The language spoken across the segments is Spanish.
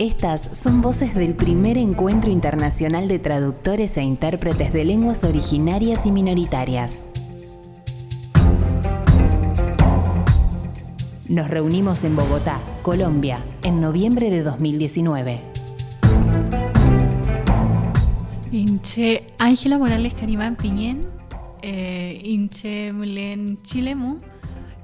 Estas son voces del primer encuentro internacional de traductores e intérpretes de lenguas originarias y minoritarias. Nos reunimos en Bogotá, Colombia, en noviembre de 2019. Inche Ángela Morales Carimán Piñén, eh, Inche Mlen Chilemu,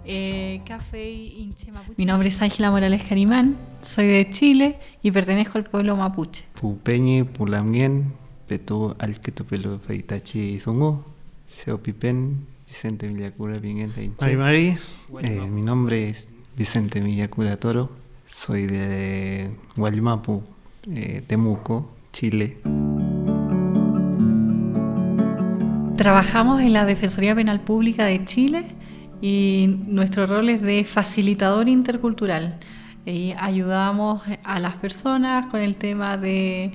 eh, Café Inche Mapuche. Mi nombre es Ángela Morales Carimán, soy de Chile y pertenezco al pueblo mapuche. Pupeñi Pulamien, Petu Alquetopelo Feitachi Songo, Seo Pipen, Vicente Villacura Inche. Mari Mari, Eh, mi nombre es Vicente Villacura Toro, soy de Guaymapu, eh, Temuco, Chile. Trabajamos en la Defensoría Penal Pública de Chile y nuestro rol es de facilitador intercultural. Y ayudamos a las personas con el tema de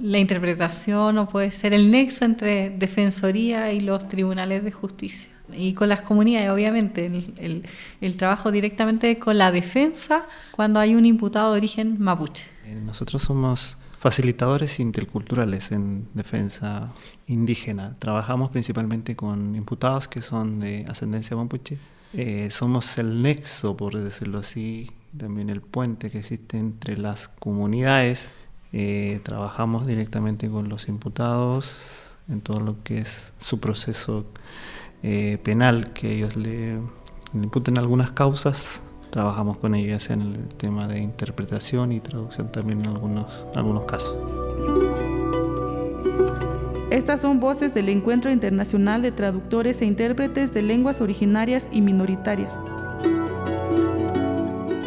la interpretación o puede ser el nexo entre Defensoría y los tribunales de justicia. Y con las comunidades, obviamente, el, el- el trabajo directamente con la defensa cuando hay un imputado de origen mapuche. Eh, Nosotros somos facilitadores interculturales en defensa indígena. Trabajamos principalmente con imputados que son de ascendencia mapuche. Eh, somos el nexo, por decirlo así, también el puente que existe entre las comunidades. Eh, trabajamos directamente con los imputados en todo lo que es su proceso eh, penal, que ellos le, le imputen algunas causas trabajamos con ellos ya sea en el tema de interpretación y traducción también en algunos, algunos casos. Estas son voces del Encuentro Internacional de Traductores e Intérpretes de Lenguas Originarias y Minoritarias.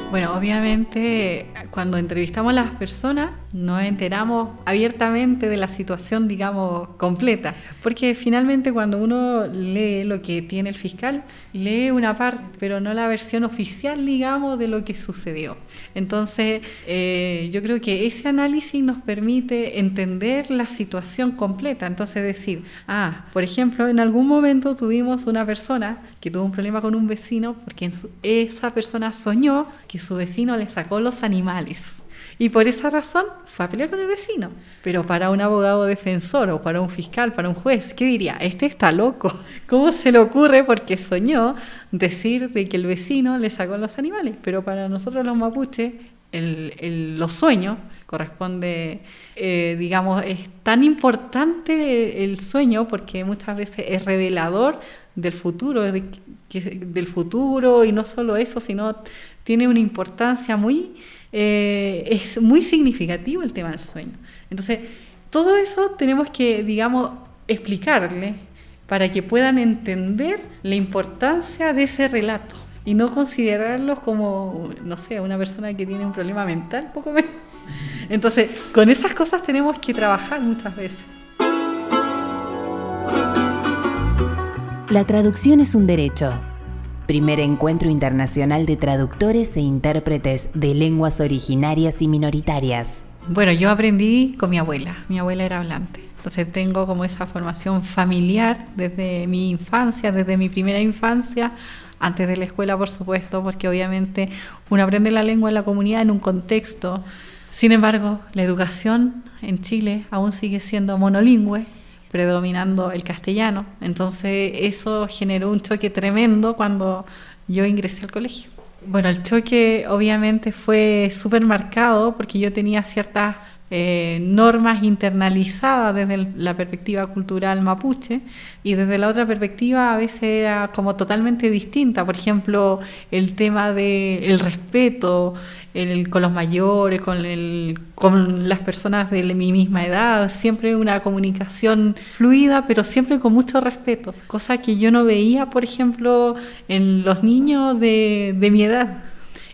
Bueno, obviamente cuando entrevistamos a las personas nos enteramos abiertamente de la situación, digamos, completa. Porque finalmente cuando uno lee lo que tiene el fiscal, lee una parte, pero no la versión oficial, digamos, de lo que sucedió. Entonces, eh, yo creo que ese análisis nos permite entender la situación completa. Entonces, decir, ah, por ejemplo, en algún momento tuvimos una persona que tuvo un problema con un vecino porque esa persona soñó que su vecino le sacó los animales. Y por esa razón fue a pelear con el vecino. Pero para un abogado defensor o para un fiscal, para un juez, ¿qué diría? Este está loco. ¿Cómo se le ocurre porque soñó decir de que el vecino le sacó los animales? Pero para nosotros los mapuches, el, el- los sueños corresponde, eh, digamos, es tan importante el sueño porque muchas veces es revelador del futuro, de que- del futuro y no solo eso, sino tiene una importancia muy, eh, es muy significativo el tema del sueño. Entonces, todo eso tenemos que, digamos, explicarle para que puedan entender la importancia de ese relato y no considerarlos como, no sé, una persona que tiene un problema mental, poco menos. Entonces, con esas cosas tenemos que trabajar muchas veces. La traducción es un derecho. Primer encuentro internacional de traductores e intérpretes de lenguas originarias y minoritarias. Bueno, yo aprendí con mi abuela. Mi abuela era hablante. Entonces tengo como esa formación familiar desde mi infancia, desde mi primera infancia, antes de la escuela, por supuesto, porque obviamente uno aprende la lengua en la comunidad en un contexto. Sin embargo, la educación en Chile aún sigue siendo monolingüe, predominando el castellano. Entonces eso generó un choque tremendo cuando yo ingresé al colegio. Bueno, el choque obviamente fue súper marcado porque yo tenía ciertas eh, normas internalizadas desde el- la perspectiva cultural mapuche y desde la otra perspectiva a veces era como totalmente distinta. Por ejemplo, el tema del respeto el- con los mayores, con, el, con las personas de mi misma edad, siempre una comunicación fluida, pero siempre con mucho respeto, cosa que yo no veía, por ejemplo, en los niños de, de mi edad.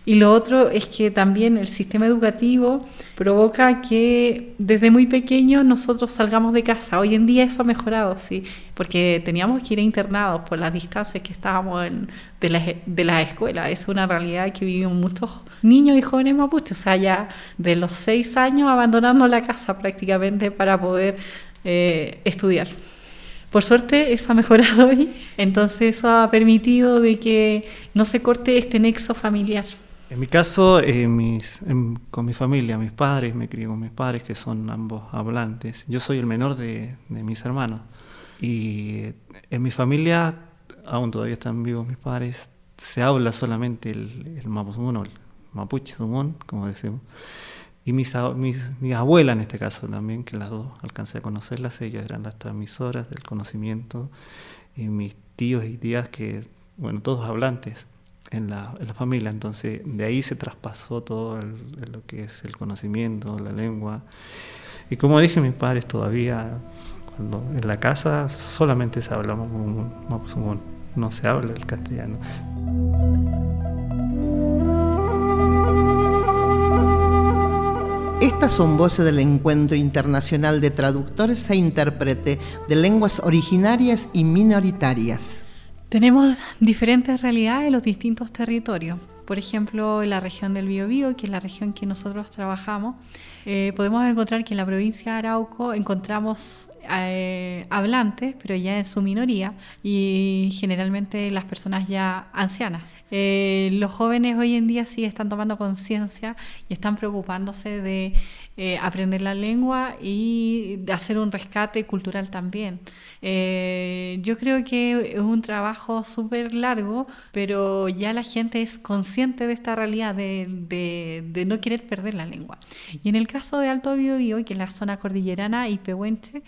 Y lo otro es que también el sistema educativo provoca que desde muy pequeños nosotros salgamos de casa. Hoy en día eso ha mejorado, sí, porque teníamos que ir internados por las distancias que estábamos de, las, de las escuelas. Es una realidad que viven muchos niños y jóvenes mapuches, o sea, ya de los seis años abandonando la casa prácticamente para poder eh, estudiar. Por suerte eso ha mejorado hoy, entonces eso ha permitido de que no se corte este nexo familiar. En mi caso, eh, con mi familia, mis padres, me crié con mis padres que son ambos hablantes. Yo soy el menor de, mis hermanos. Y en mi familia, aún todavía están vivos mis padres, se habla solamente el, el el mapuche sumón, como decimos. Y mis, mis, mis, abuelas en este caso también, que las dos alcancé a conocerlas, ellas eran las transmisoras del conocimiento, y mis tíos y tías que, bueno, todos hablantes en la, familia, entonces de ahí se traspasó todo lo que es el conocimiento, la lengua. Y como dije, mis padres todavía, cuando en la casa solamente se habla no se habla el castellano. Estas son voces del Encuentro Internacional de Traductores e Intérpretes de Lenguas Originarias y Minoritarias. Tenemos diferentes realidades en los distintos territorios. Por ejemplo, en la región del Biobío, que es la región que nosotros trabajamos, eh, podemos encontrar que en la provincia de Arauco encontramos eh, hablantes, pero ya en su minoría, y generalmente las personas ya ancianas. Eh, los jóvenes hoy en día sí están tomando conciencia y están preocupándose de eh, aprender la lengua y hacer un rescate cultural también. yo creo que es un trabajo súper largo, pero ya la gente es consciente de esta realidad de, de, no querer perder la lengua. Y en el caso de Alto Biobío, que es la zona cordillerana y Pehuenche,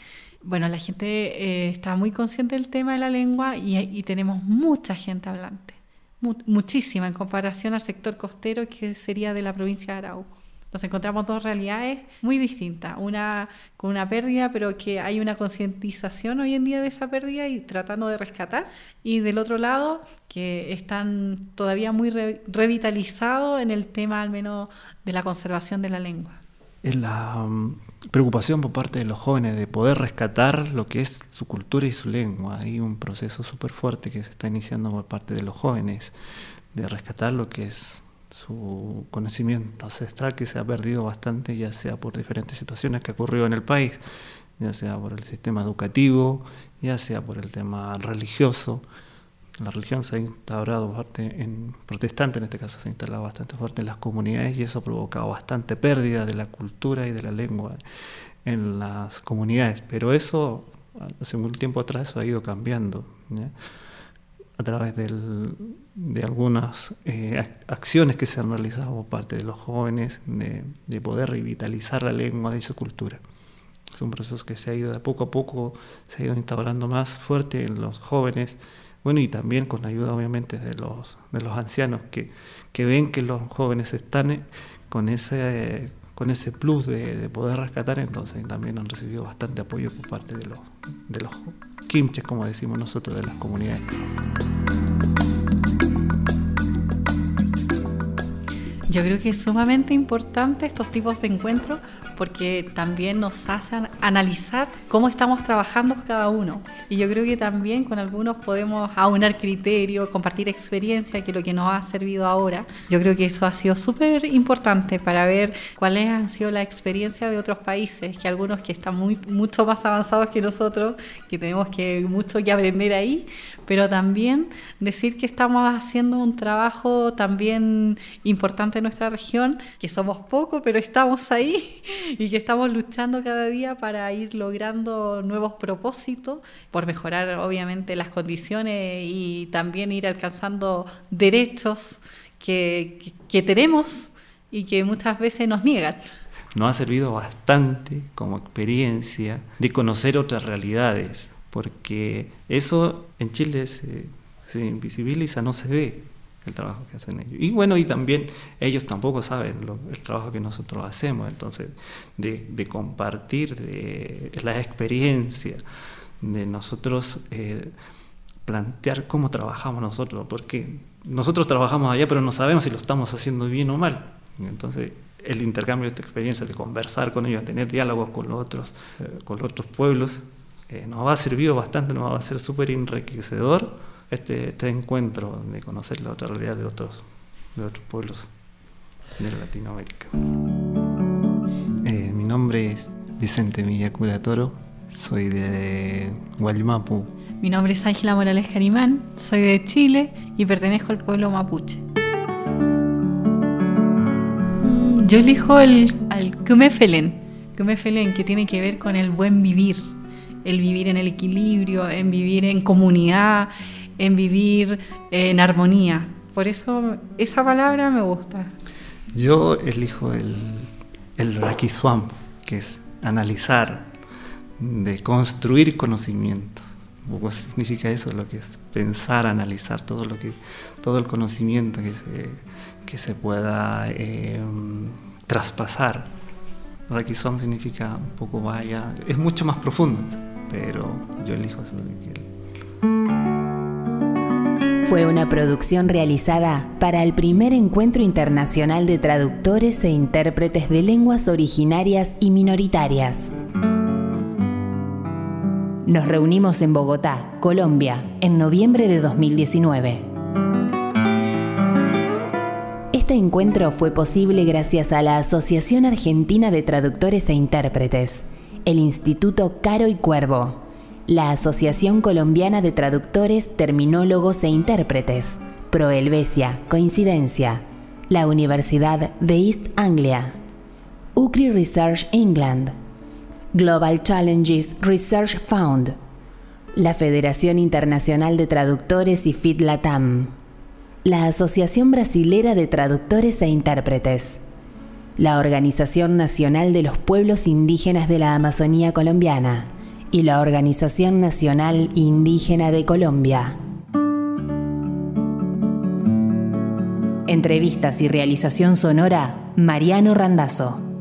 bueno, la gente eh, está muy consciente del tema de la lengua y, tenemos mucha gente hablante, muchísima en comparación al sector costero que sería de la provincia de Arauco. Nos encontramos dos realidades muy distintas, una con una pérdida, pero que hay una concientización hoy en día de esa pérdida y tratando de rescatar, y del otro lado, que están todavía muy revitalizados en el tema al menos de la conservación de la lengua. En la mm, preocupación por parte de los jóvenes de poder rescatar lo que es su cultura y su lengua. Hay un proceso súper fuerte que se está iniciando por parte de los jóvenes de rescatar lo que es su conocimiento ancestral que se ha perdido bastante, ya sea por diferentes situaciones que ocurrido en el país, ya sea por el sistema educativo, ya sea por el tema religioso. La religión se ha instaurado fuerte en protestante en este caso se ha instalado bastante fuerte en las comunidades y eso ha provocado bastante pérdida de la cultura y de la lengua en las comunidades. Pero eso hace un tiempo atrás ha ido cambiando a través de algunas eh, acciones que se han realizado por parte de los jóvenes de, de poder revitalizar la lengua y su cultura. Es un proceso que se ha ido de poco a poco se ha ido instaurando más fuerte en los jóvenes bueno, y también con ayuda obviamente de los, de los ancianos que, que ven que los jóvenes están eh, con ese, con ese plus de, poder rescatar, entonces también han recibido bastante apoyo por parte de los, de los kimches, como decimos nosotros, de las comunidades. Yo creo que es sumamente importante estos tipos de encuentros porque también nos hacen analizar cómo estamos trabajando cada uno. Y yo creo que también con algunos podemos aunar criterios, compartir experiencia, que es lo que nos ha servido ahora. Yo creo que eso ha sido súper importante para ver cuáles han sido las experiencias de otros países, que algunos que están muy, mucho más avanzados que nosotros, que tenemos que mucho que aprender ahí, pero también decir que estamos haciendo un trabajo también importante en nuestra región, que somos pocos, pero estamos ahí y que estamos luchando cada día para ir logrando nuevos propósitos, por mejorar obviamente las condiciones y también ir alcanzando derechos que, que, tenemos y que muchas veces nos niegan. Nos ha servido bastante como experiencia de conocer otras realidades, porque eso en Chile se, se invisibiliza, no se ve el trabajo que hacen ellos. Y bueno, y también ellos tampoco saben el trabajo que nosotros hacemos, entonces de, compartir de la experiencia, de nosotros eh, plantear cómo trabajamos nosotros, porque nosotros trabajamos allá, pero no sabemos si lo estamos haciendo bien o mal. Entonces, el intercambio de esta experiencia, de conversar con ellos, tener diálogos con los otros, eh, con los otros pueblos, eh, nos ha servido bastante, nos va a ser súper enriquecedor este, este encuentro de conocer la otra realidad de otros, de otros pueblos de Latinoamérica. Eh, mi nombre es Vicente Villacura Toro, soy de Guaymapu. Mi nombre es Ángela Morales Carimán, soy de Chile y pertenezco al pueblo mapuche. Yo elijo el, al Kumefelen, Kumefelen que tiene que ver con el buen vivir, el vivir en el equilibrio, en vivir en comunidad, en vivir en armonía. Por eso esa palabra me gusta. Yo elijo el, el Rakiswam, que es analizar, de construir conocimiento. Poco significa eso, lo que es pensar, analizar todo lo que, todo el conocimiento que se, que se pueda eh, traspasar. Rakiswam significa un poco vaya, es mucho más profundo, pero yo elijo eso de que fue una producción realizada para el primer encuentro internacional de traductores e intérpretes de lenguas originarias y minoritarias. Nos reunimos en Bogotá, Colombia, en noviembre de 2019. Este encuentro fue posible gracias a la Asociación Argentina de Traductores e Intérpretes, el Instituto Caro y Cuervo, la Asociación Colombiana de Traductores, Terminólogos e Intérpretes, Proelvesia, Coincidencia, la Universidad de East Anglia, UCRI Research England, Global Challenges Research Fund, la Federación Internacional de Traductores y FIT-LATAM, la Asociación Brasilera de Traductores e Intérpretes, la Organización Nacional de los Pueblos Indígenas de la Amazonía Colombiana, y la Organización Nacional Indígena de Colombia. Entrevistas y realización sonora, Mariano Randazzo.